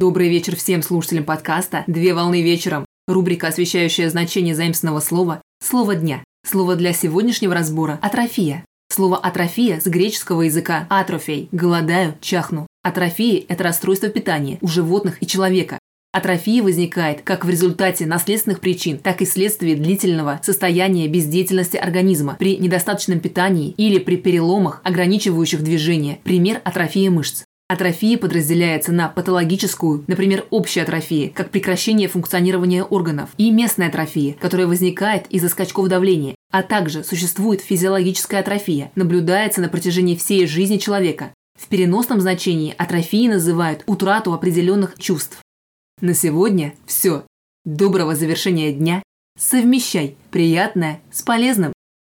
Добрый вечер всем слушателям подкаста «Две волны вечером». Рубрика, освещающая значение заимственного слова «Слово дня». Слово для сегодняшнего разбора – атрофия. Слово атрофия с греческого языка атрофей – голодаю, чахну. Атрофия – это расстройство питания у животных и человека. Атрофия возникает как в результате наследственных причин, так и вследствие длительного состояния бездеятельности организма при недостаточном питании или при переломах, ограничивающих движение. Пример – атрофия мышц. Атрофия подразделяется на патологическую, например, общая атрофия, как прекращение функционирования органов, и местная атрофия, которая возникает из-за скачков давления, а также существует физиологическая атрофия, наблюдается на протяжении всей жизни человека. В переносном значении атрофией называют утрату определенных чувств. На сегодня все. Доброго завершения дня. Совмещай приятное с полезным.